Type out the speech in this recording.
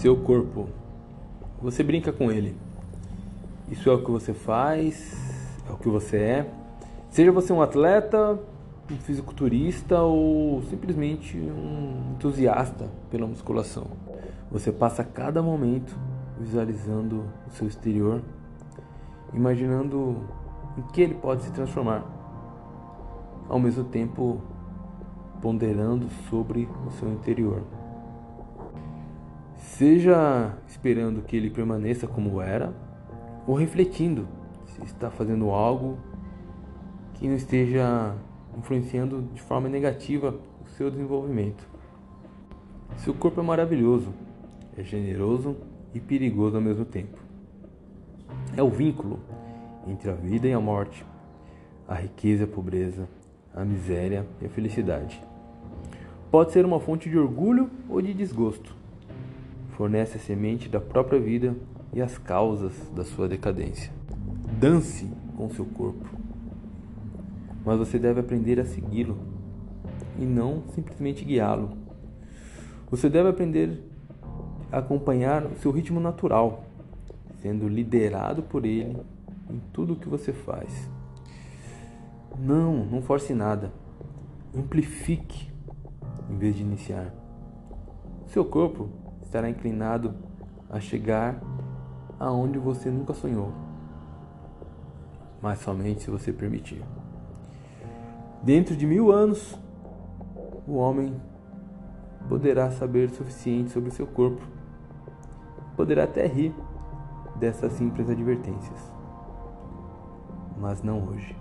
Seu corpo. Você brinca com ele. Isso é o que você faz, é o que você é. Seja você um atleta, um fisiculturista ou simplesmente um entusiasta pela musculação. Você passa cada momento visualizando o seu exterior, imaginando em que ele pode se transformar, ao mesmo tempo ponderando sobre o seu interior. Seja esperando que ele permaneça como era, ou refletindo se está fazendo algo que não esteja influenciando de forma negativa o seu desenvolvimento. Seu corpo é maravilhoso, é generoso e perigoso ao mesmo tempo. É o vínculo entre a vida e a morte, a riqueza e a pobreza, a miséria e a felicidade. Pode ser uma fonte de orgulho ou de desgosto. Fornece a semente da própria vida e as causas da sua decadência. Dance com seu corpo. Mas você deve aprender a segui-lo e não simplesmente guiá-lo. Você deve aprender a acompanhar o seu ritmo natural, sendo liderado por ele em tudo o que você faz. Não, não force nada. Amplifique em vez de iniciar. Seu corpo estará inclinado a chegar aonde você nunca sonhou, mas somente se você permitir. Dentro de mil anos, o homem poderá saber o suficiente sobre seu corpo, poderá até rir dessas simples advertências, mas não hoje.